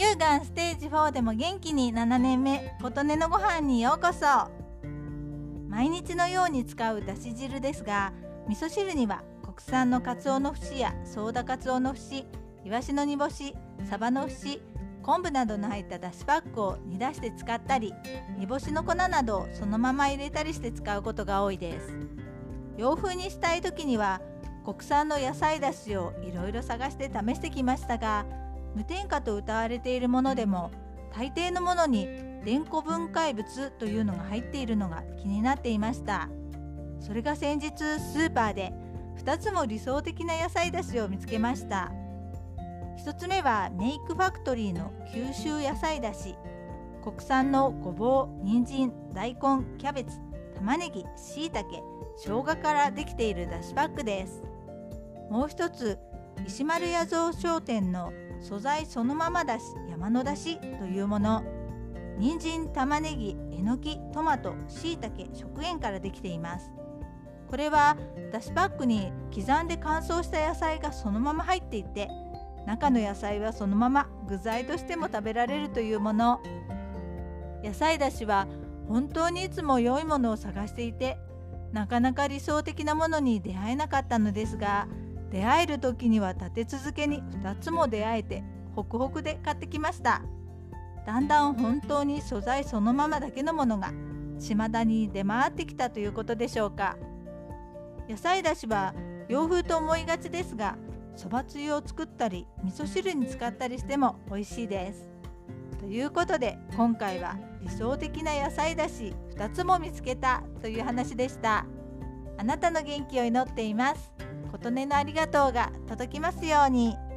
乳がんステージ4でも元気に7年目琴音のご飯にようこそ。毎日のように使うだし汁ですが味噌汁には国産のかつおの節やソーダかつおの節いわしの煮干しサバの節昆布などの入っただしパックを煮出して使ったり煮干しの粉などをそのまま入れたりして使うことが多いです。洋風にしたい時には国産の野菜だしをいろいろ探して試してきましたが無添加と謳われているものでも大抵のものに連呼分解物というのが入っているのが気になっていました。それが先日スーパーで2つも理想的な野菜だしを見つけました。1つ目はメイクファクトリーの九州野菜だし。国産のごぼう人参大根キャベツ玉ねぎしいたけ生姜からできているだしパックです。もう一つ石丸屋蔵商店の素材そのままだし山のだしというもの。人参玉ねぎえのきトマトしいたけ食塩からできています。これはだしパックに刻んで乾燥した野菜がそのまま入っていて中の野菜はそのまま具材としても食べられるというもの。野菜だしは本当にいつも良いものを探していてなかなか理想的なものに出会えなかったのですが出会える時には立て続けに2つも出会えてホクホクで買ってきました。だんだん本当に素材そのままだけのものが島田に出回ってきたということでしょうか。野菜だしは洋風と思いがちですがそばつゆを作ったり味噌汁に使ったりしても美味しいです。ということで今回は理想的な野菜だし2つも見つけたという話でした。あなたの元気を祈っています。琴音のありがとうが届きますように。